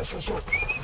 よしよし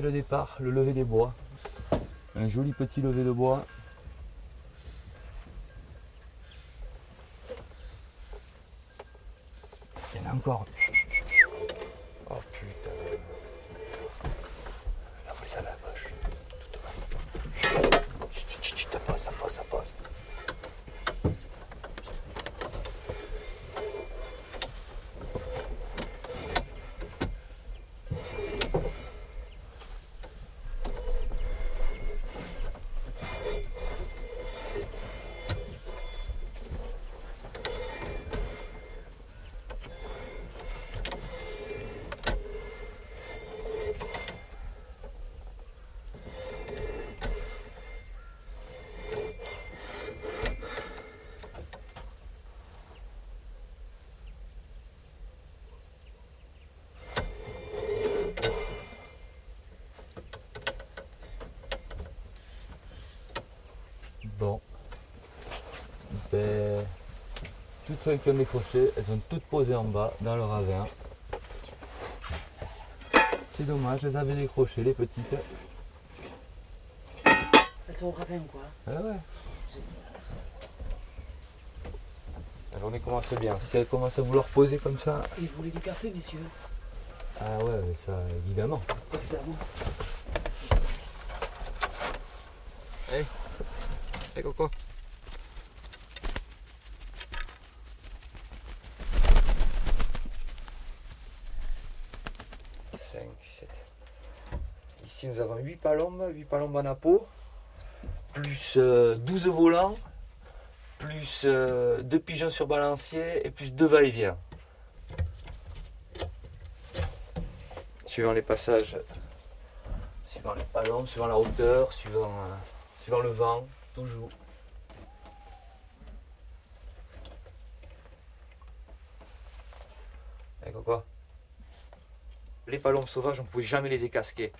Le départ, le lever des bois. Un joli petit lever de bois. Il y en a encore. Oh putain. Là, on ça à la poche. Tout devant. Chut, chut, chut, chut, ça passe, ça passe, ça passe. Bon. Ben, toutes celles qui ont décroché, elles sont toutes posées en bas dans le ravin. C'est dommage, elles avaient décroché les petites. Elles sont au ravin quoi? Ah ouais. La journée commence bien. Si elles commencent à vouloir poser comme ça, Et vous voulez du café, messieurs? Ah ouais, mais ça évidemment. Évidemment. Eh Coco Nous avons 8 palombes, 8 palombes en apôt, plus euh, 12 volants, plus 2 pigeons sur balancier et plus 2 va-et-vient. Suivant les passages, suivant les palombes, suivant la hauteur, suivant, euh, suivant le vent, toujours. Les palombes sauvages, on ne pouvait jamais les décasquer.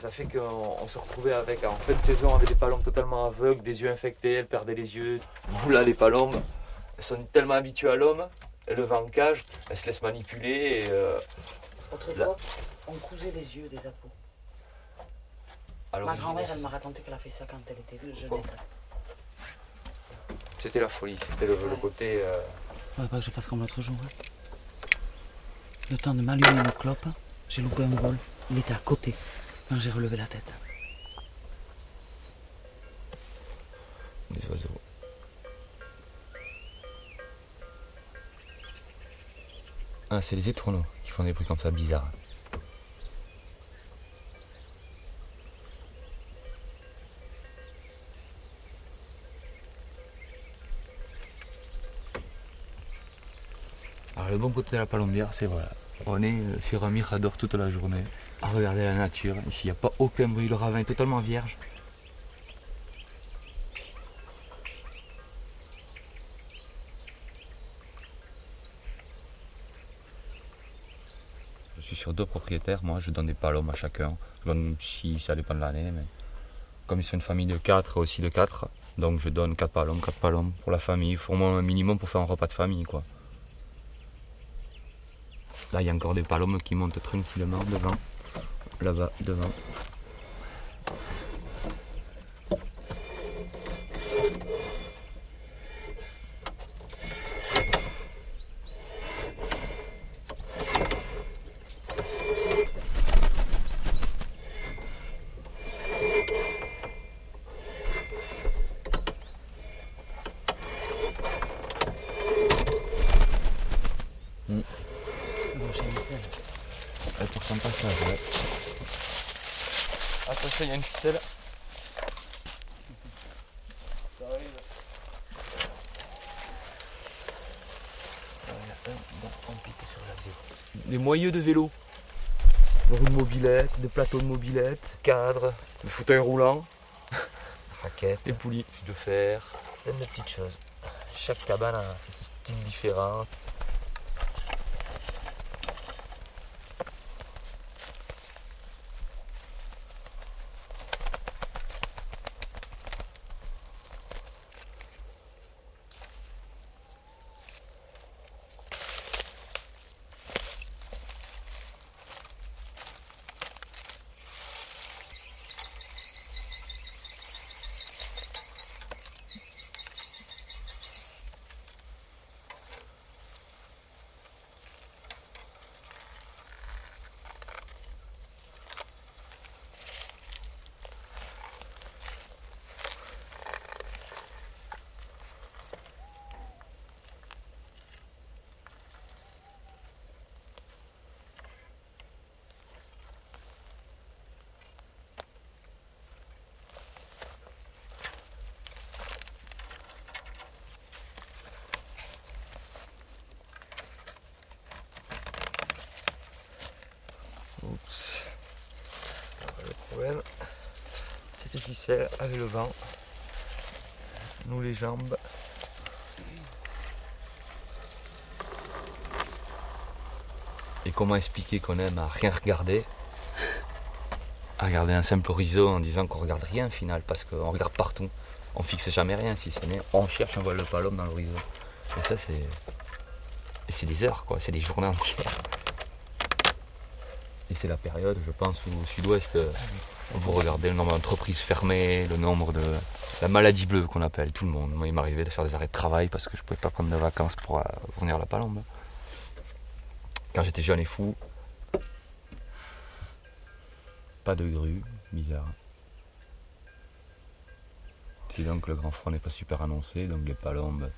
Ça fait qu'on on se retrouvait avec, en fin de saison, avec des palombes totalement aveugles, des yeux infectés, elles perdaient les yeux. Nous, là, les palombes, elles sont tellement habituées à l'homme, elles le vent en cage, elles se laissent manipuler. Et, euh, Autrefois, on cousait les yeux des appos. à Ma grand-mère, elle m'a raconté qu'elle a fait ça quand elle était jeune. C'était la folie, c'était le, le côté. euh, Faudrait pas que je fasse comme l'autre jour. hein. Le temps de m'allumer une clope, j'ai loupé un vol. Il était à côté quand j'ai relevé la tête. des oiseaux. Ah, c'est les étourneaux qui font des bruits comme ça bizarres. Alors le bon côté de la palombière, c'est voilà, on est euh, sur un mirador toute la journée, à regarder la nature. Ici, il n'y a pas aucun bruit, le ravin est totalement vierge. Je suis sur deux propriétaires, moi je donne des palombes à chacun. Je donne si ça dépend de l'année, mais comme ils sont une famille de 4 aussi de 4, donc je donne 4 palombes, 4 palombes pour la famille, au moins un minimum pour faire un repas de famille quoi. Là il y a encore des palombes qui montent tranquillement devant, là-bas devant. Elle pour son passage, ouais. Il y a une ficelle. Des moyeux de vélo. Des roues de mobilette, des plateaux de mobilette, cadres, des fauteuils roulants, Raquette, des poulies de fer. plein de petites choses. Chaque cabane a ses styles différents. Avec le vent. Nous les jambes. Et comment expliquer qu'on aime à rien regarder? À regarder un simple horizon en disant qu'on regarde rien au final, parce qu'on regarde partout. On fixe jamais rien, si ce n'est on cherche un vol de palombe dans l'horizon. Et ça, c'est. C'est des heures, quoi, c'est des journées entières. Et c'est la période, je pense, où au sud-ouest, euh, vous regardez le nombre d'entreprises fermées, le nombre de. La maladie bleue qu'on appelle tout le monde. Moi, il m'arrivait de faire des arrêts de travail parce que je pouvais pas prendre de vacances pour euh, venir à la palombe. Quand j'étais jeune et fou, pas de grue, bizarre. Puis donc le grand froid n'est pas super annoncé, donc les palombes.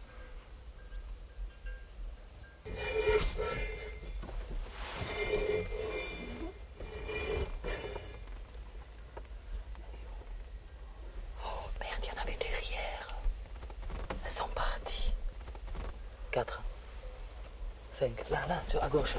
fängt. Na, na, zu Agosha.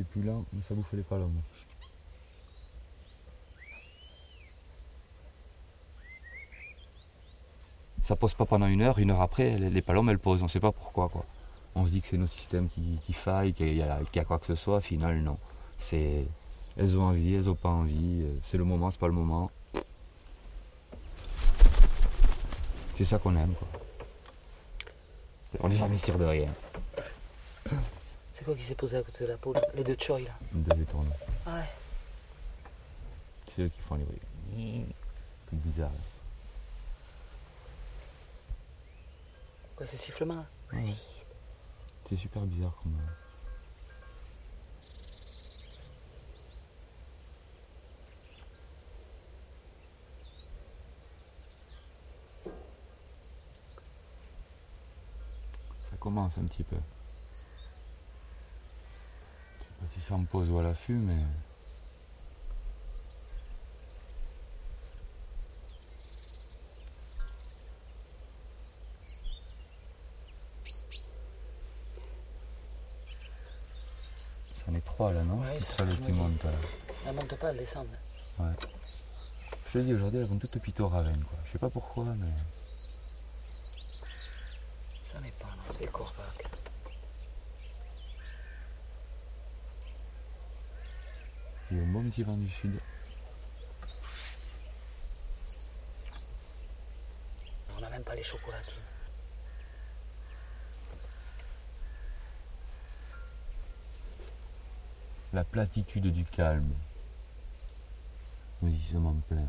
C'est plus lent, mais ça bouffe les palombes. Ça pose pas pendant une heure, une heure après, les, les palombes elles posent, on sait pas pourquoi quoi. On se dit que c'est nos systèmes qui, qui faillent, qu'il y, a qu'il y a quoi que ce soit, au final non. C'est. Elles ont envie, elles ont pas envie, euh, c'est le moment, c'est pas le moment. C'est ça qu'on aime quoi. On n'est jamais sûr de rien. C'est quoi qui s'est posé à côté de la peau Les deux choris là Deux étourneaux. Ouais. C'est eux qui font les bruits. C'est bizarre. là. Quoi, ces sifflements là Ouais. C'est super bizarre comme. Euh, Ça commence un petit peu. Ça me pose à l'affût, mais. C'en est trois là, non Ouais, C'est ça le qui monte là. Elle monte pas, elle descend. Je te dis aujourd'hui, elles vont toutes pito ravenne quoi. Je sais pas pourquoi, mais. Ça n'est pas, non, c'est Corvac. Il y a un bon petit vent du sud. On n'a même pas les chocolatines. La platitude du calme. Oui, je m'en plains.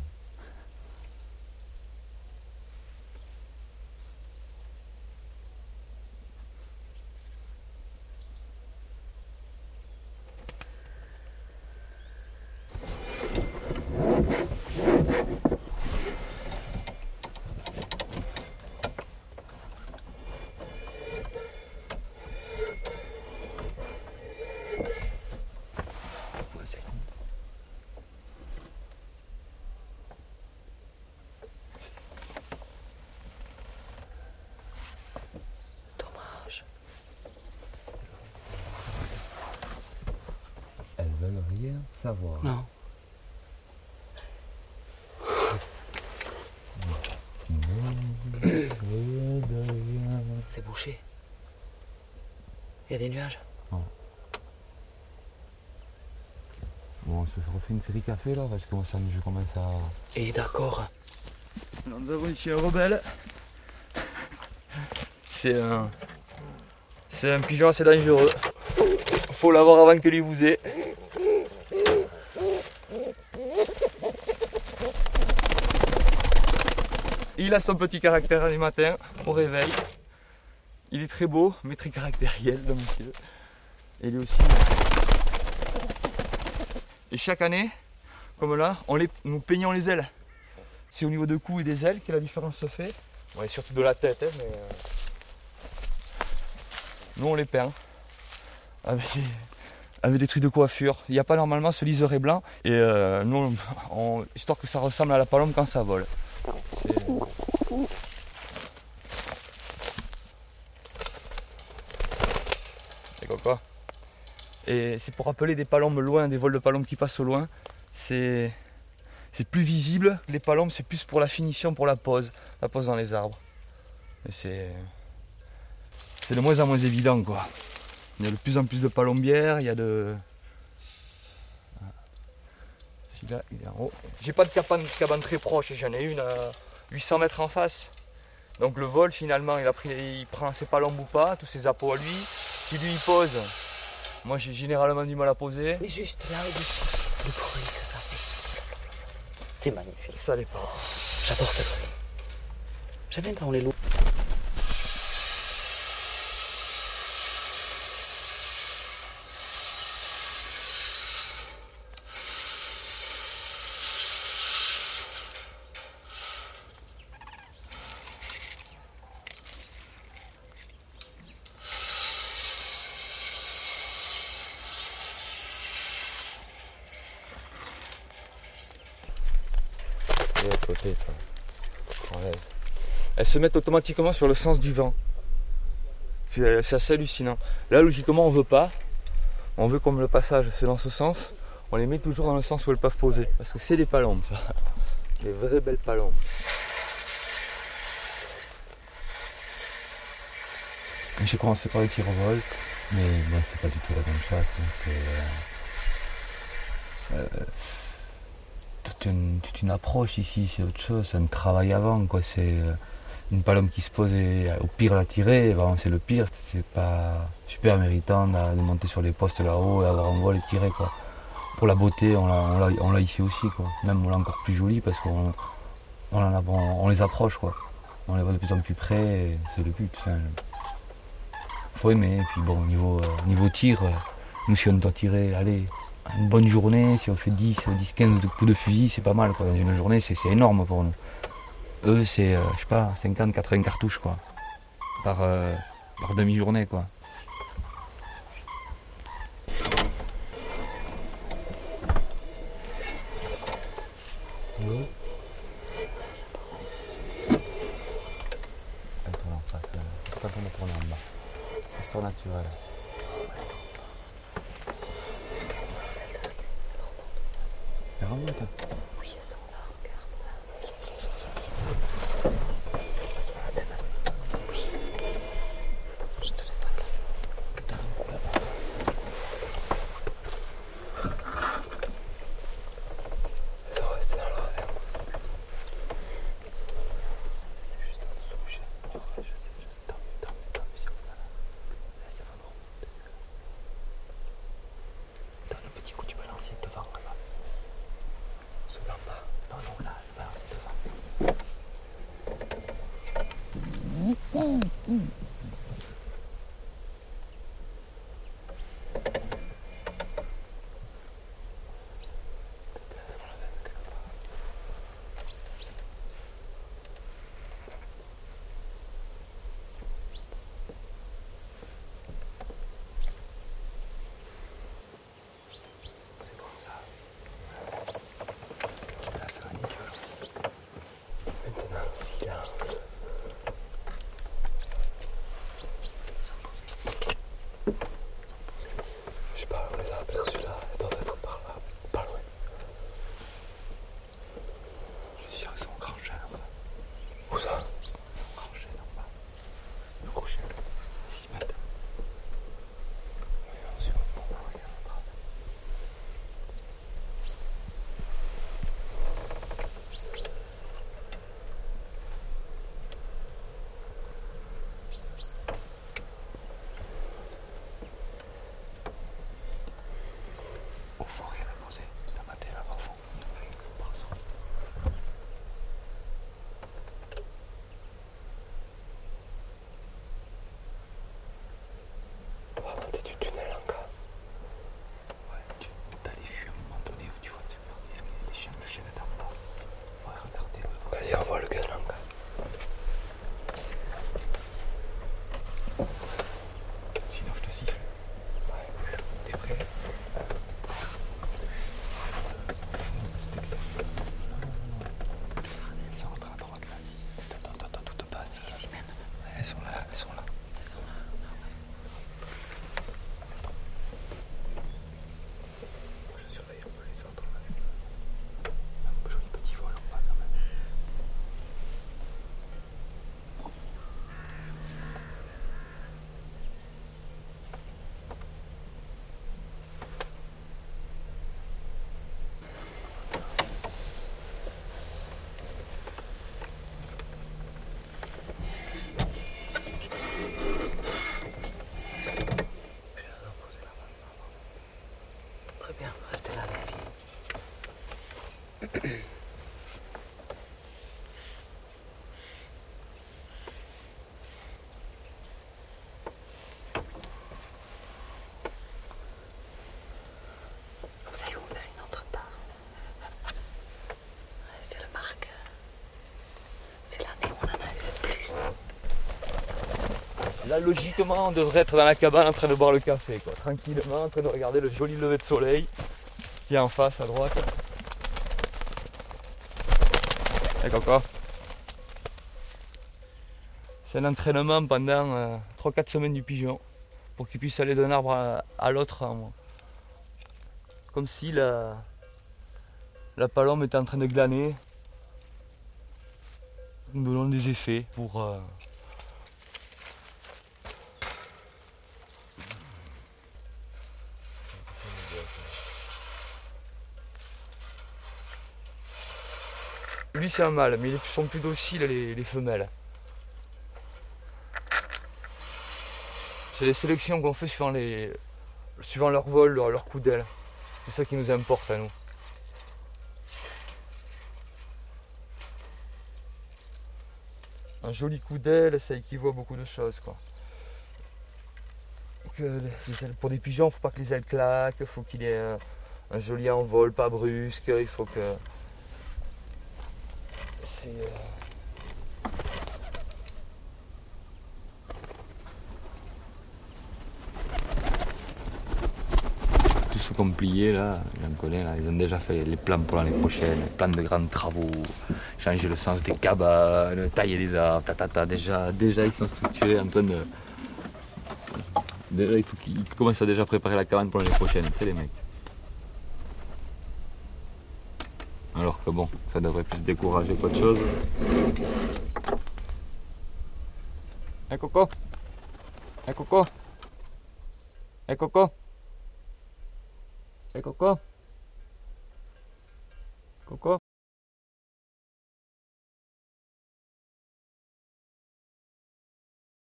Dommage. Elles veulent rien savoir. Non. C'est bouché. Il y a des nuages? Bon, on se refait une série café là parce que moi ça je commence à. Et d'accord. Alors, nous avons ici un rebelle. C'est un. C'est un pigeon assez dangereux. Faut l'avoir avant que lui vous ait. Il a son petit caractère du matin au réveil. Il est très beau, mais très caractériel, le monsieur. Et lui aussi. Et chaque année, comme là, on les, nous peignons les ailes. C'est au niveau de cou et des ailes que la différence se fait. Ouais, surtout de la tête, hein, mais. euh, Nous on les peint. Avec, avec des trucs de coiffure. Il n'y a pas normalement ce liseré blanc. Et euh, nous, histoire que ça ressemble à la palombe quand ça vole. C'est- quoi? Et c'est pour rappeler des palombes loin, des vols de palombes qui passent au loin. C'est c'est plus visible. Les palombes, c'est plus pour la finition, pour la pose, la pose dans les arbres. Et c'est c'est de moins en moins évident quoi. Il y a de plus en plus de palombières, il y a de. Celui-là, il est en haut. J'ai pas de cabane, cabane très proche, j'en ai une à 800 mètres en face. Donc le vol finalement, il, a pris, il prend ses palombes ou pas, tous ses appos à lui. Si lui il pose, moi j'ai généralement du mal à poser. Mais juste là, le, le bruit que ça fait. C'était magnifique. Ça l'est pas. J'adore ce bruit. J'aime bien quand on les loue. Et à côté, toi. Française. Elles se mettent automatiquement sur le sens du vent. C'est c'est assez hallucinant. Là, logiquement, on veut pas. On veut comme le passage, c'est dans ce sens. On les met toujours dans le sens où elles peuvent poser. Parce que c'est des palombes, ça. Des vraies belles palombes. J'ai commencé par le tir au vol, mais moi c'est pas du tout la même chose. C'est euh, euh, toute, une, toute une approche ici, c'est autre chose, c'est un travail avant. quoi. C'est euh, une palombe qui se pose et au pire la tirer, vraiment c'est le pire. C'est pas super méritant de, monter sur les postes là-haut et avoir un vol et tirer. Quoi. Pour la beauté, on l'a- ici aussi. Quoi. Même on l'a encore plus jolie parce qu'on on, les approche. Quoi. On les voit de plus en plus près, c'est le but. Enfin, faut aimer. Et puis bon, niveau, euh, niveau tir, euh, nous si on doit tirer, allez, une bonne journée, si on fait 10, 10 15 de coups de fusil, c'est pas mal. Quoi. Dans une journée, c'est énorme pour nous. Eux, c'est, euh, je sais pas, 50, 80 cartouches quoi. Par, euh, par demi-journée quoi. Attends, en face, là. Pas qu'on tourne en bas. Histoire naturelle. Là, logiquement, on devrait être dans la cabane en train de boire le café, quoi. Tranquillement, en train de regarder le joli lever de soleil qui est en face à droite. Et C'est un entraînement pendant 3-4 semaines du pigeon pour qu'il puisse aller d'un arbre à, l'autre. Comme si la, la palombe était en train de glaner. Nous donnons des effets pour. euh, Lui c'est un mâle, mais ils sont plus dociles les, les femelles. C'est des sélections qu'on fait suivant, les, suivant leur vol, leur, leur coup d'aile. C'est ça qui nous importe à nous. Un joli coup d'aile, ça équivaut à beaucoup de choses quoi. Que les- les pour des pigeons, faut pas que les ailes claquent, il faut qu'il ait un, un joli envol, pas brusque, il faut que c'est. Euh... Tous là, j'en connais, là, ils ont déjà fait les plans pour l'année prochaine, les plans de grands travaux, changer le sens des cabanes, tailler les arbres, déjà, déjà ils sont structurés en train de. Déjà, il faut qu'ils commencent à déjà préparer la cabane pour l'année prochaine, tu sais, les mecs. Alors que bon, ça devrait plus décourager qu'autre chose. Eh Coco. Eh Coco. Eh Coco. Eh Coco. Coco